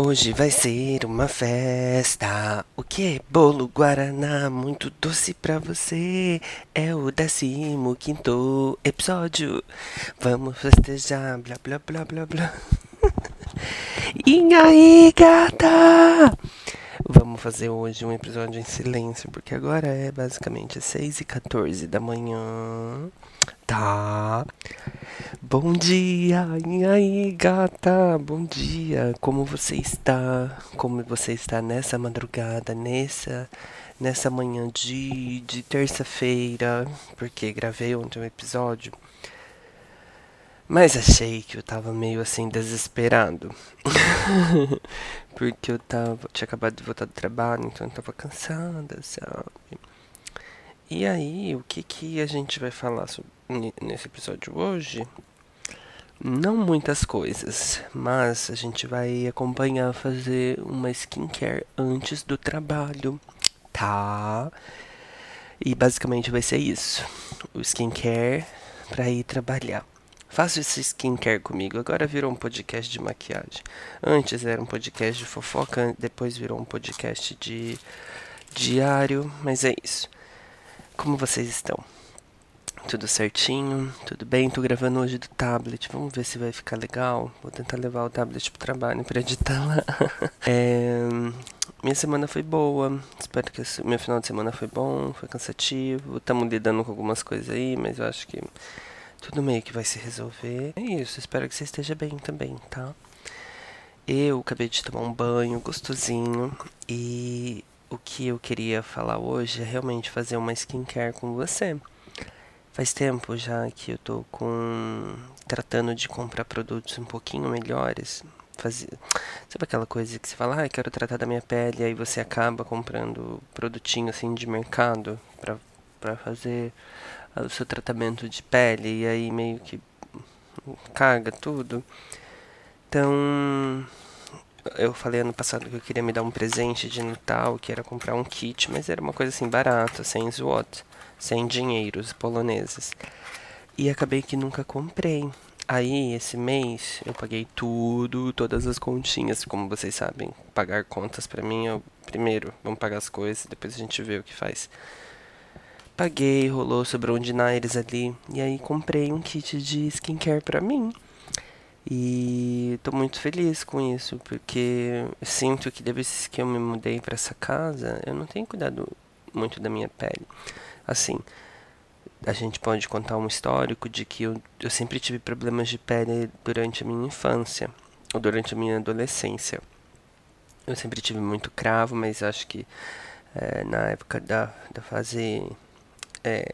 Hoje vai ser uma festa. O que é bolo guaraná muito doce pra você? É o décimo quinto episódio. Vamos festejar, blá blá blá blá blá. e aí, gata? Vamos fazer hoje um episódio em silêncio, porque agora é basicamente 6 e 14 da manhã. Tá. Bom dia, e aí, gata? Bom dia. Como você está? Como você está nessa madrugada, nessa nessa manhã de, de terça-feira? Porque gravei ontem um episódio. Mas achei que eu tava meio assim desesperado. Porque eu tava. Tinha acabado de voltar do trabalho, então eu tava cansada, sabe? E aí, o que que a gente vai falar sobre, nesse episódio hoje? Não muitas coisas, mas a gente vai acompanhar fazer uma skincare antes do trabalho, tá? E basicamente vai ser isso. O skincare para ir trabalhar. Faça esse skincare comigo. Agora virou um podcast de maquiagem. Antes era um podcast de fofoca, depois virou um podcast de diário, mas é isso. Como vocês estão? Tudo certinho, tudo bem? Tô gravando hoje do tablet. Vamos ver se vai ficar legal. Vou tentar levar o tablet pro trabalho pra editar lá. é, minha semana foi boa. Espero que meu final de semana foi bom, foi cansativo. Estamos lidando com algumas coisas aí, mas eu acho que tudo meio que vai se resolver. É isso, espero que você esteja bem também, tá? Eu acabei de tomar um banho gostosinho e o que eu queria falar hoje é realmente fazer uma skincare com você. Faz tempo já que eu tô com tratando de comprar produtos um pouquinho melhores. Fazer, sabe aquela coisa que você fala, ah, quero tratar da minha pele, aí você acaba comprando produtinho assim de mercado pra, pra fazer o seu tratamento de pele, e aí meio que caga tudo. Então, eu falei ano passado que eu queria me dar um presente de Natal, que era comprar um kit, mas era uma coisa assim barata, sem SWOT sem dinheiros poloneses. E acabei que nunca comprei. Aí, esse mês, eu paguei tudo, todas as continhas, como vocês sabem. Pagar contas para mim é o primeiro. Vamos pagar as coisas, depois a gente vê o que faz. Paguei, rolou, sobrou um dinaires ali. E aí comprei um kit de skincare pra mim. E tô muito feliz com isso, porque sinto que desde que eu me mudei para essa casa, eu não tenho cuidado muito da minha pele. Assim, a gente pode contar um histórico de que eu, eu sempre tive problemas de pele durante a minha infância ou durante a minha adolescência. Eu sempre tive muito cravo, mas acho que é, na época da, da fase é,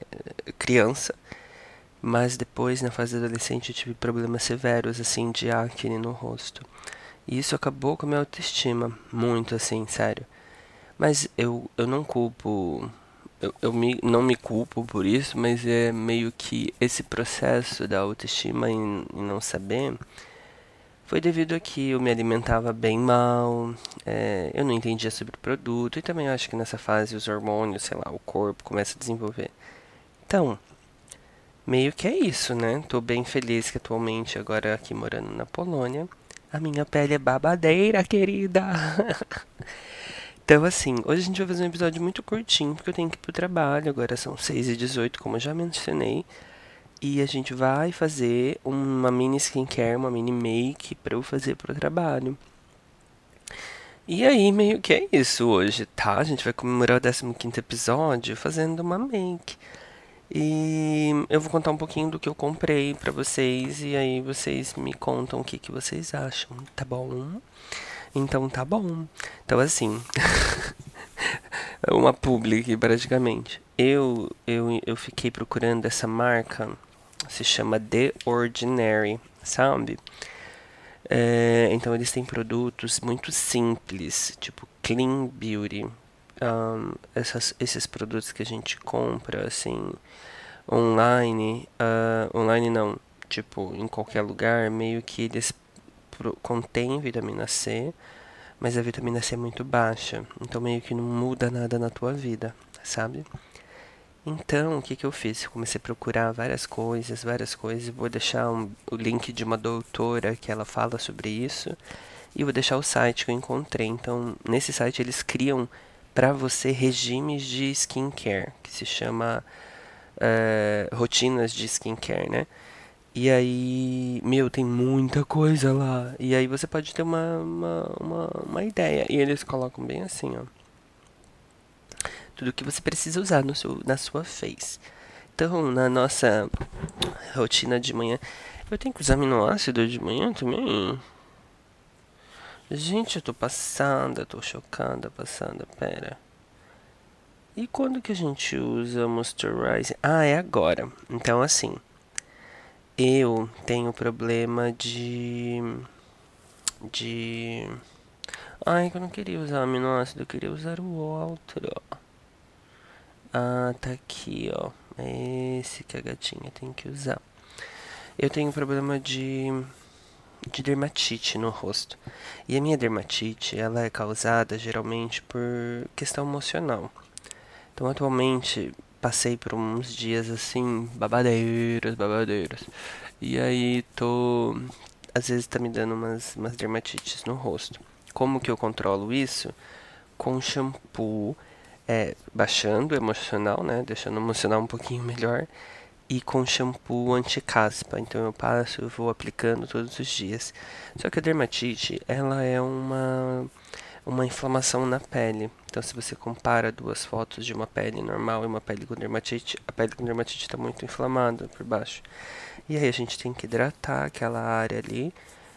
criança, mas depois na fase adolescente eu tive problemas severos assim de acne no rosto. E isso acabou com a minha autoestima, muito assim, sério. Mas eu, eu não culpo eu, eu me, não me culpo por isso, mas é meio que esse processo da autoestima em, em não saber foi devido a que eu me alimentava bem mal, é, eu não entendia sobre o produto e também acho que nessa fase os hormônios, sei lá, o corpo começa a desenvolver. Então, meio que é isso, né? Tô bem feliz que atualmente, agora aqui morando na Polônia, a minha pele é babadeira, querida. Então, assim, hoje a gente vai fazer um episódio muito curtinho, porque eu tenho que ir pro trabalho. Agora são 6h18, como eu já mencionei. E a gente vai fazer uma mini skincare, uma mini make pra eu fazer pro trabalho. E aí, meio que é isso hoje, tá? A gente vai comemorar o 15 episódio fazendo uma make. E eu vou contar um pouquinho do que eu comprei pra vocês. E aí vocês me contam o que, que vocês acham, tá bom? Então tá bom. Então assim, uma public praticamente. Eu, eu, eu fiquei procurando essa marca, se chama The Ordinary, sabe? É, então eles têm produtos muito simples, tipo Clean Beauty. Um, essas, esses produtos que a gente compra, assim, online, uh, online não, tipo, em qualquer lugar, meio que eles contêm vitamina C, mas a vitamina C é muito baixa, então meio que não muda nada na tua vida, sabe? Então, o que, que eu fiz? Eu comecei a procurar várias coisas, várias coisas. Vou deixar um, o link de uma doutora que ela fala sobre isso. E vou deixar o site que eu encontrei. Então, nesse site eles criam para você regimes de skincare, que se chama uh, rotinas de skincare, né? E aí, meu, tem muita coisa lá. E aí você pode ter uma, uma, uma, uma ideia. E eles colocam bem assim, ó. Tudo que você precisa usar no seu, na sua face. Então, na nossa rotina de manhã, eu tenho que usar aminoácido de manhã também? Gente, eu tô passada, tô chocada, passada, pera. E quando que a gente usa moisturizer? Ah, é agora. Então, assim, eu tenho problema de. de. Ai, que eu não queria usar aminoácido, eu queria usar o outro. Ah, tá aqui, ó. É esse que a gatinha tem que usar. Eu tenho problema de de dermatite no rosto. E a minha dermatite, ela é causada geralmente por questão emocional. Então, atualmente, passei por uns dias assim, babadeiras, babadeiras. E aí tô. Às vezes tá me dando umas, umas dermatites no rosto. Como que eu controlo isso? Com shampoo, é, baixando o emocional, né? Deixando o emocional um pouquinho melhor. E com shampoo anti-caspa. Então eu passo, eu vou aplicando todos os dias. Só que a dermatite, ela é uma uma inflamação na pele. Então, se você compara duas fotos de uma pele normal e uma pele com dermatite, a pele com dermatite está muito inflamada por baixo. E aí a gente tem que hidratar aquela área ali,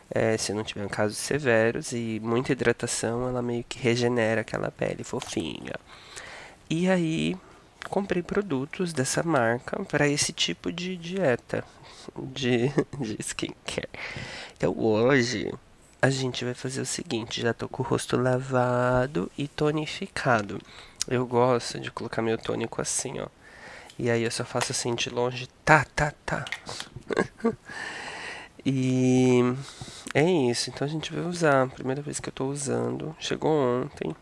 é, se não tiver casos severos, e muita hidratação ela meio que regenera aquela pele fofinha. E aí comprei produtos dessa marca para esse tipo de dieta de, de skincare. Então hoje a gente vai fazer o seguinte, já tô com o rosto lavado e tonificado. Eu gosto de colocar meu tônico assim, ó. E aí eu só faço assim de longe, tá, tá, tá. e é isso, então a gente vai usar. Primeira vez que eu tô usando. Chegou ontem.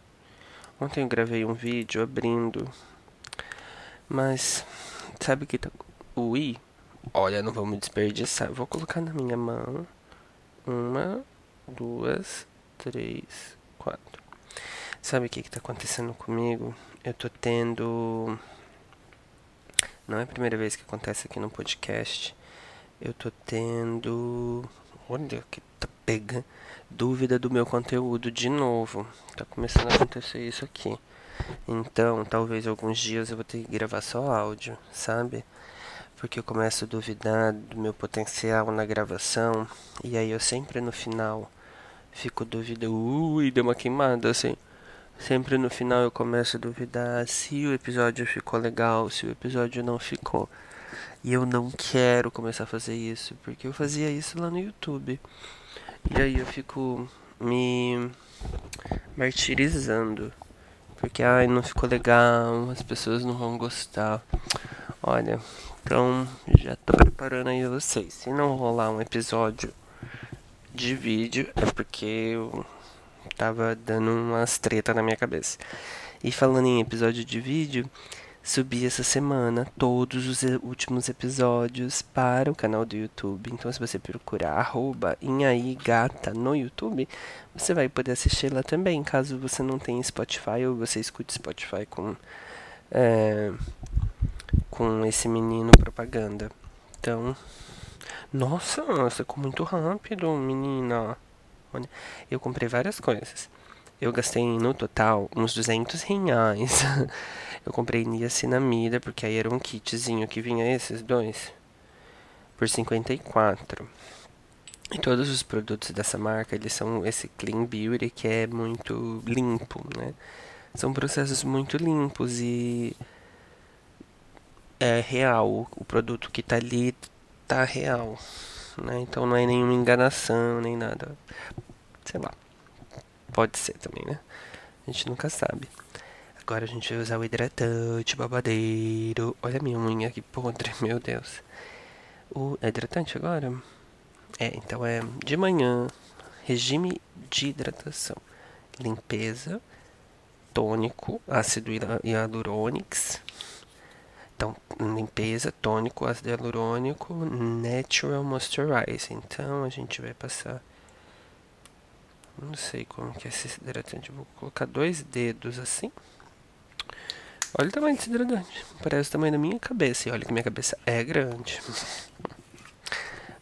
Ontem eu gravei um vídeo abrindo. Mas sabe o que tá. Ui, olha, não vamos desperdiçar. vou colocar na minha mão. Uma, duas, três, quatro. Sabe o que está acontecendo comigo? Eu tô tendo. Não é a primeira vez que acontece aqui no podcast. Eu tô tendo. Olha que tá pegando. Dúvida do meu conteúdo de novo. Tá começando a acontecer isso aqui. Então, talvez alguns dias eu vou ter que gravar só áudio, sabe? porque eu começo a duvidar do meu potencial na gravação e aí eu sempre no final fico duvidando, ui, deu uma queimada assim. Sempre no final eu começo a duvidar se o episódio ficou legal, se o episódio não ficou. E eu não quero começar a fazer isso, porque eu fazia isso lá no YouTube. E aí eu fico me martirizando. Porque ai, não ficou legal, as pessoas não vão gostar. Olha, então já tô preparando aí vocês. Se não rolar um episódio de vídeo, é porque eu tava dando umas treta na minha cabeça. E falando em episódio de vídeo, subi essa semana todos os últimos episódios para o canal do YouTube. Então, se você procurar arroba Gata no YouTube, você vai poder assistir lá também. Caso você não tenha Spotify ou você escute Spotify com é, com esse menino propaganda. Então, nossa, ficou muito rápido, menina. Olha, eu comprei várias coisas. Eu gastei no total uns 200 reais. eu comprei niacinamida, porque aí era um kitzinho que vinha esses dois. Por 54. E todos os produtos dessa marca, eles são esse Clean Beauty, que é muito limpo, né? São processos muito limpos e é real. O produto que está ali tá real. Né? Então não é nenhuma enganação, nem nada. Sei lá. Pode ser também, né? A gente nunca sabe. Agora a gente vai usar o hidratante babadeiro. Olha a minha unha que podre, meu Deus. O é hidratante agora? É, então é de manhã, regime de hidratação, limpeza, tônico, ácido hialurônico. Então, limpeza, tônico, ácido hialurônico, natural moisturizer. Então, a gente vai passar não sei como que é esse hidratante. Vou colocar dois dedos assim. Olha o tamanho desse hidratante. Parece o tamanho da minha cabeça. E olha que minha cabeça é grande.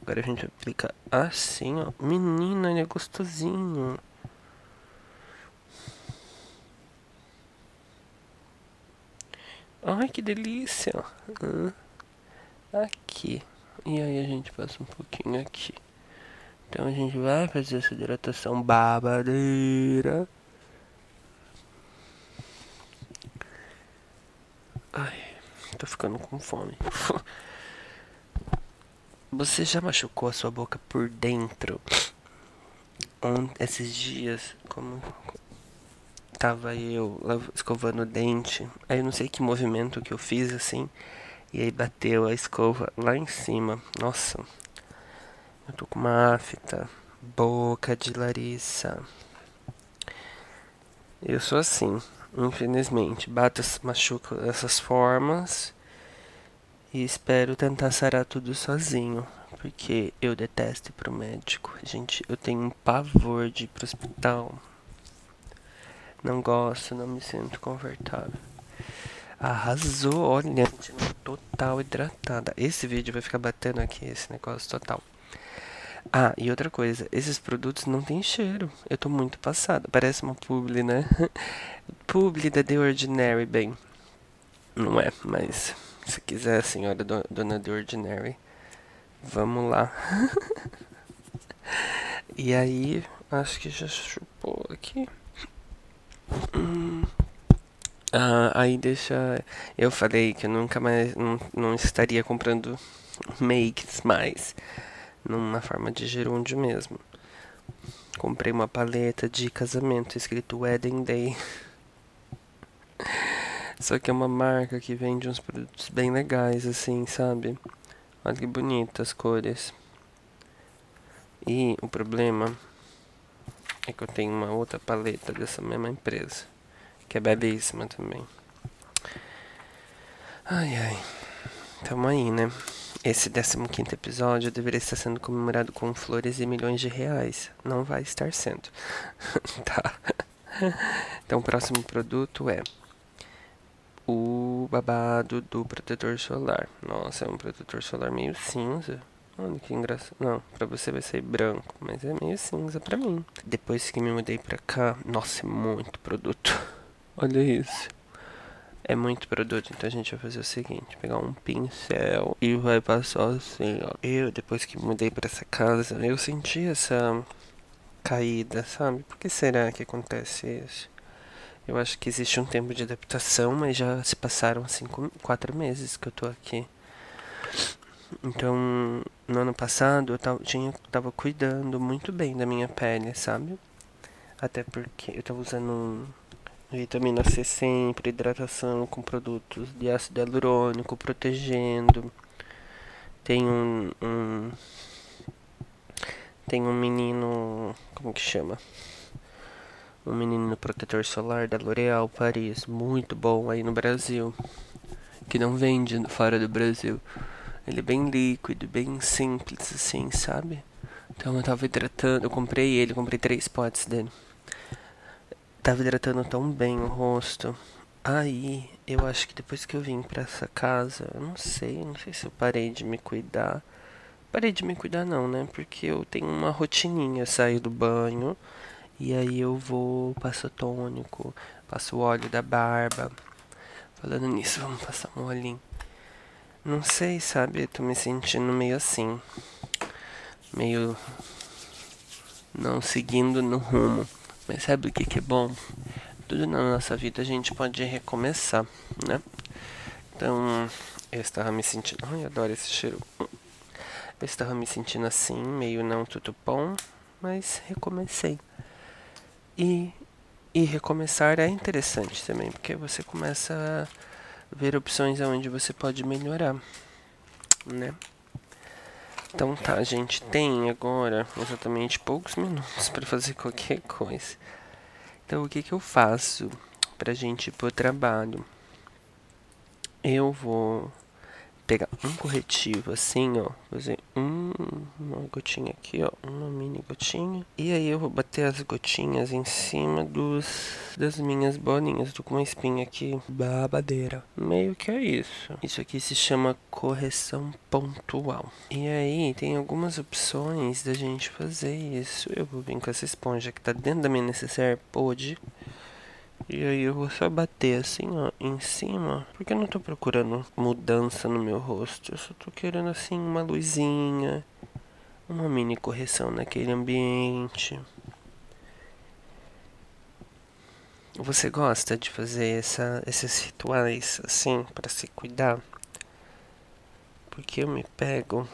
Agora a gente aplica assim, ó. Menina, ele é gostosinho. Ai, que delícia. Aqui. E aí a gente passa um pouquinho aqui. Então a gente vai fazer essa hidratação babadeira. Ai, tô ficando com fome. Você já machucou a sua boca por dentro? Esses dias, como tava eu escovando o dente, aí eu não sei que movimento que eu fiz assim, e aí bateu a escova lá em cima. Nossa, eu tô com uma afta. Boca de Larissa. Eu sou assim, infelizmente. Bato, machuco dessas formas. E espero tentar sarar tudo sozinho. Porque eu detesto ir pro médico. Gente, eu tenho um pavor de ir pro hospital. Não gosto, não me sinto confortável. Arrasou, olha, total hidratada. Esse vídeo vai ficar batendo aqui, esse negócio total. Ah, e outra coisa, esses produtos não tem cheiro. Eu tô muito passada. Parece uma publi, né? publi da The Ordinary, bem. Não é, mas se quiser, senhora dona The Ordinary, vamos lá. e aí, acho que já chupou aqui. Hum. Ah, aí deixa. Eu falei que eu nunca mais. Não, não estaria comprando makes mais numa forma de gerúndio mesmo. Comprei uma paleta de casamento escrito Wedding Day. Só que é uma marca que vende uns produtos bem legais, assim, sabe? Olha que bonitas as cores. E o problema é que eu tenho uma outra paleta dessa mesma empresa, que é belíssima também. Ai ai, tamo aí, né? Esse 15 episódio deveria estar sendo comemorado com flores e milhões de reais. Não vai estar sendo. tá. Então, o próximo produto é o babado do protetor solar. Nossa, é um protetor solar meio cinza. Olha que engraçado. Não, pra você vai ser branco, mas é meio cinza pra mim. Depois que me mudei pra cá, nossa, é muito produto. Olha isso. É muito produto, então a gente vai fazer o seguinte: pegar um pincel e vai passar assim, ó. Eu, depois que mudei para essa casa, eu senti essa caída, sabe? Por que será que acontece isso? Eu acho que existe um tempo de adaptação, mas já se passaram cinco, quatro meses que eu tô aqui. Então, no ano passado eu tava, tinha, tava cuidando muito bem da minha pele, sabe? Até porque eu tava usando um Vitamina C sempre, hidratação com produtos de ácido hialurônico, protegendo. Tem um, um tem um menino, como que chama? Um menino protetor solar da L'Oréal Paris, muito bom aí no Brasil, que não vende fora do Brasil. Ele é bem líquido, bem simples assim, sabe? Então eu tava hidratando, eu comprei ele, comprei três potes dele. Tava hidratando tão bem o rosto. Aí, eu acho que depois que eu vim pra essa casa, eu não sei, não sei se eu parei de me cuidar. Parei de me cuidar não, né? Porque eu tenho uma rotininha, saio do banho e aí eu vou, passo tônico, passo o óleo da barba. Falando nisso, vamos passar um olhinho. Não sei, sabe? tô me sentindo meio assim. Meio não seguindo no rumo. Mas sabe o que, que é bom? Tudo na nossa vida a gente pode recomeçar, né? Então, eu estava me sentindo. Ai, adoro esse cheiro. Eu estava me sentindo assim, meio não tudo bom, mas recomecei. E E recomeçar é interessante também, porque você começa a ver opções onde você pode melhorar, né? Então tá, gente tem agora exatamente poucos minutos para fazer qualquer coisa. Então o que que eu faço pra gente ir pro trabalho? Eu vou pegar um corretivo assim, ó, fazer um, uma gotinha aqui, ó, uma mini gotinha. E aí eu vou bater as gotinhas em cima dos das minhas bolinhas. Tô com uma espinha aqui, babadeira. Meio que é isso. Isso aqui se chama correção pontual. E aí tem algumas opções da gente fazer isso. Eu vou vir com essa esponja que tá dentro da minha necessaire, pode. E aí eu vou só bater assim, ó, em cima. Porque eu não tô procurando mudança no meu rosto. Eu só tô querendo assim uma luzinha. Uma mini correção naquele ambiente. Você gosta de fazer essa, esses rituais assim para se cuidar? Porque eu me pego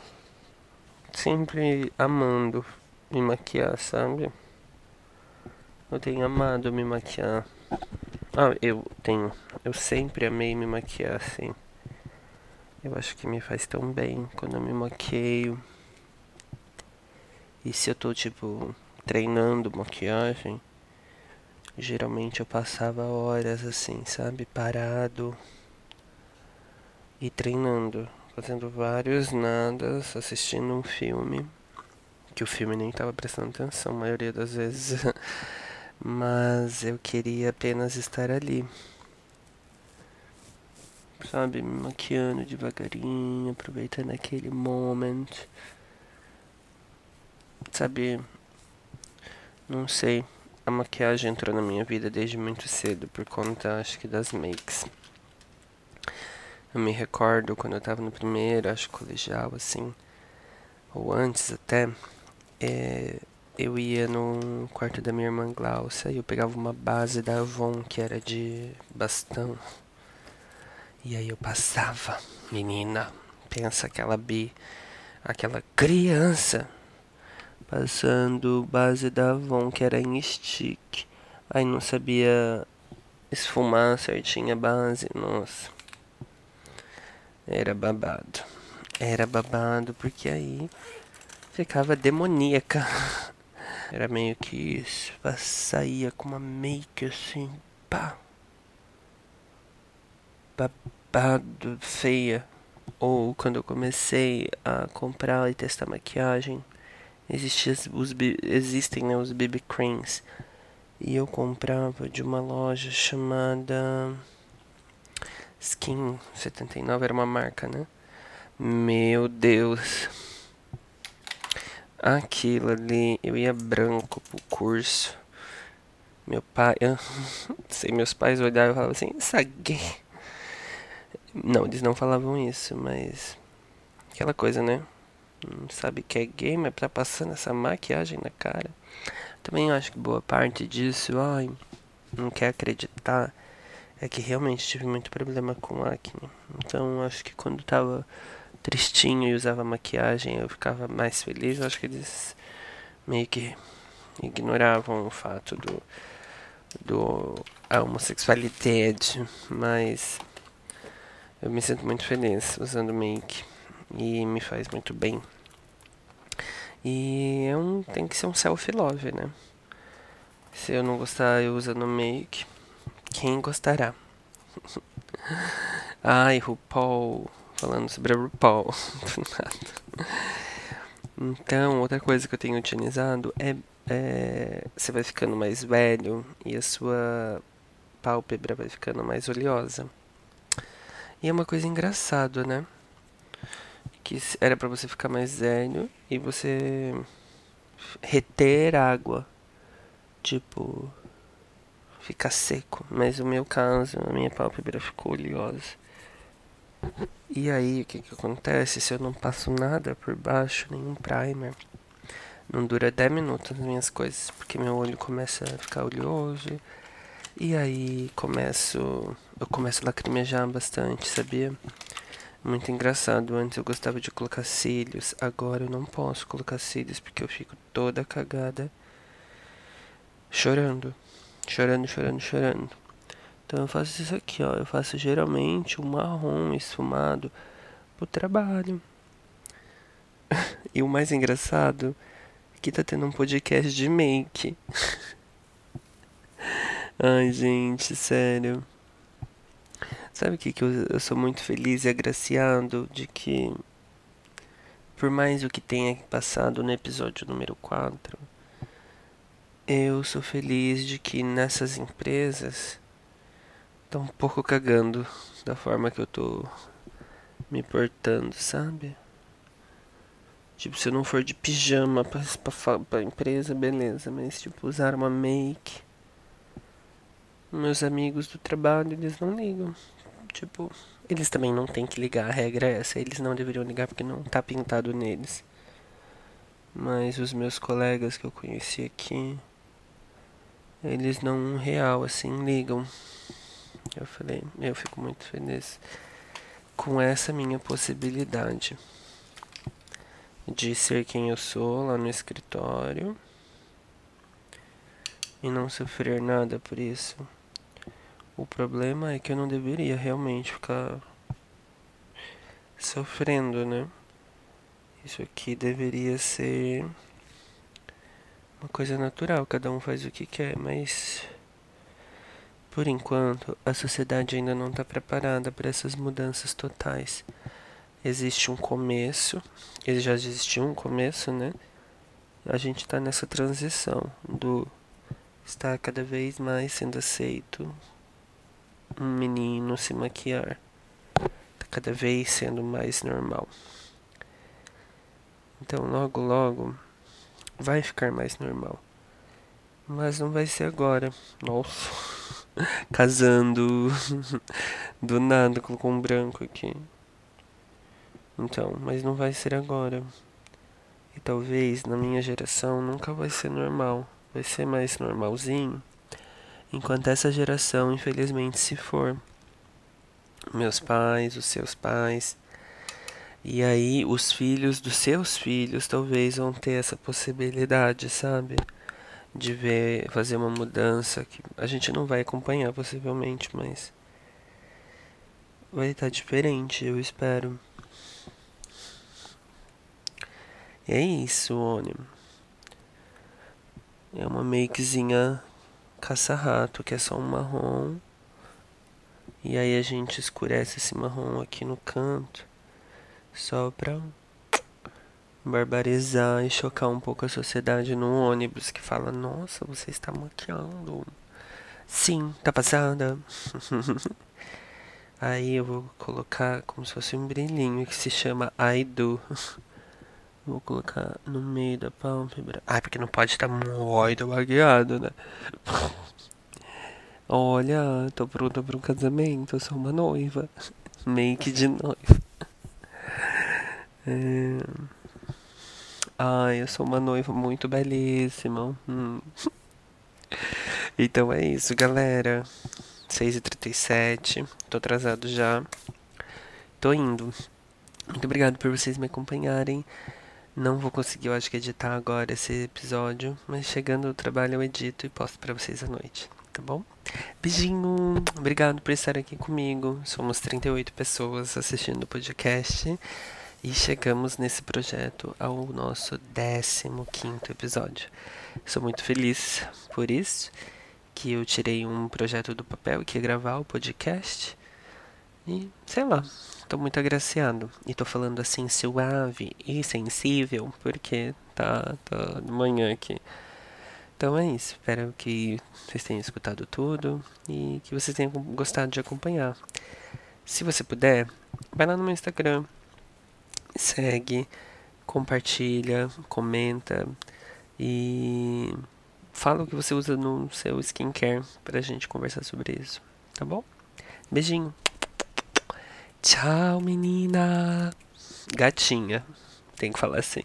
sempre amando me maquiar, sabe? Eu tenho amado me maquiar. Ah, eu tenho. Eu sempre amei me maquiar assim. Eu acho que me faz tão bem quando eu me maqueio. E se eu tô, tipo, treinando maquiagem, geralmente eu passava horas assim, sabe? Parado e treinando, fazendo vários nadas, assistindo um filme. Que o filme nem tava prestando atenção, a maioria das vezes. mas eu queria apenas estar ali. Sabe, me maquiando devagarinho, aproveitando aquele momento. Sabe, não sei, a maquiagem entrou na minha vida desde muito cedo por conta, acho que das makes. Eu me recordo quando eu tava no primeiro, acho colegial assim, ou antes até, é, eu ia no quarto da minha irmã Glaucia e eu pegava uma base da Avon que era de bastão. E aí eu passava, menina, pensa aquela bi, aquela criança passando base da Avon que era em stick. Aí não sabia esfumar certinho a base, nossa. Era babado. Era babado porque aí ficava demoníaca. Era meio que isso. Saía com uma make assim, pá. Babado, feia. Ou quando eu comecei a comprar e testar maquiagem, existia os, existem né, os BB creams. E eu comprava de uma loja chamada Skin 79, era uma marca, né? Meu Deus aquilo ali, eu ia branco pro curso. Meu pai, eu, sei, meus pais olhavam e falavam assim, essa gay. Não, eles não falavam isso, mas aquela coisa, né? Não sabe que é gay, mas tá passando essa maquiagem na cara. Também acho que boa parte disso, ai, não quer acreditar, é que realmente tive muito problema com acne. Então acho que quando tava tristinho e usava maquiagem, eu ficava mais feliz. Eu acho que eles meio que ignoravam o fato do, do homossexualidade, mas eu me sinto muito feliz usando make e me faz muito bem. E é um, tem que ser um self-love, né? Se eu não gostar eu usando make, quem gostará? Ai, RuPaul falando sobre a RuPaul. então, outra coisa que eu tenho utilizado é, é, Você vai ficando mais velho e a sua pálpebra vai ficando mais oleosa. E é uma coisa engraçada, né? Que era para você ficar mais velho e você reter água. Tipo, ficar seco. Mas o meu caso, a minha pálpebra ficou oleosa. E aí, o que, que acontece? Se eu não passo nada por baixo, nenhum primer, não dura 10 minutos as minhas coisas, porque meu olho começa a ficar oleoso. E aí começo. Eu começo a lacrimejar bastante, sabia? Muito engraçado. Antes eu gostava de colocar cílios, agora eu não posso colocar cílios porque eu fico toda cagada chorando. chorando, chorando, chorando. Então eu faço isso aqui, ó. Eu faço geralmente um marrom esfumado pro trabalho. e o mais engraçado é que tá tendo um podcast de make. Ai, gente, sério. Sabe o que, que eu, eu sou muito feliz e agraciado de que, por mais o que tenha passado no episódio número 4, eu sou feliz de que nessas empresas estão um pouco cagando da forma que eu tô me portando, sabe? Tipo, se eu não for de pijama pra, pra, pra empresa, beleza. Mas, tipo, usar uma make. Meus amigos do trabalho, eles não ligam. Tipo, eles também não têm que ligar. A regra é essa. Eles não deveriam ligar porque não tá pintado neles. Mas os meus colegas que eu conheci aqui eles não real assim ligam. Eu falei, eu fico muito feliz com essa minha possibilidade de ser quem eu sou lá no escritório e não sofrer nada por isso. O problema é que eu não deveria realmente ficar sofrendo, né? Isso aqui deveria ser uma coisa natural, cada um faz o que quer, mas por enquanto a sociedade ainda não está preparada para essas mudanças totais. Existe um começo, ele já existiu um começo, né? A gente está nessa transição do estar cada vez mais sendo aceito um menino se maquiar. Tá cada vez sendo mais normal. Então logo logo vai ficar mais normal. Mas não vai ser agora. Nossa. Casando. Do nada com um branco aqui. Então, mas não vai ser agora. E talvez na minha geração nunca vai ser normal. Vai ser mais normalzinho. Enquanto essa geração, infelizmente, se for. Meus pais, os seus pais, e aí os filhos dos seus filhos talvez vão ter essa possibilidade, sabe? De ver, fazer uma mudança que a gente não vai acompanhar possivelmente, mas vai estar diferente, eu espero. E é isso, ônibus. É uma makezinha caça-rato, que é só um marrom. E aí a gente escurece esse marrom aqui no canto só pra barbarizar e chocar um pouco a sociedade no ônibus que fala: Nossa, você está maquiando. Sim, tá passada. Aí eu vou colocar como se fosse um brilhinho que se chama I do. Vou colocar no meio da pálpebra. Ai, porque não pode estar muito maquiado, né? Olha, tô pronta para um casamento, sou uma noiva. Make de noiva. É... Ai, eu sou uma noiva muito belíssima. Hum. Então é isso, galera. 6h37. Tô atrasado já. Tô indo. Muito obrigado por vocês me acompanharem. Não vou conseguir, eu acho que editar agora esse episódio, mas chegando ao trabalho eu edito e posto para vocês à noite, tá bom? Beijinho, obrigado por estar aqui comigo. Somos 38 pessoas assistindo o podcast. E chegamos nesse projeto ao nosso 15 episódio. Sou muito feliz por isso, que eu tirei um projeto do papel que ia gravar o podcast. E sei lá, tô muito agraciado. E tô falando assim suave e sensível, porque tá, tá de manhã aqui. Então é isso. Espero que vocês tenham escutado tudo e que vocês tenham gostado de acompanhar. Se você puder, vai lá no meu Instagram, segue, compartilha, comenta e fala o que você usa no seu skincare pra gente conversar sobre isso, tá bom? Beijinho. Tchau, menina. Gatinha. Tem que falar assim.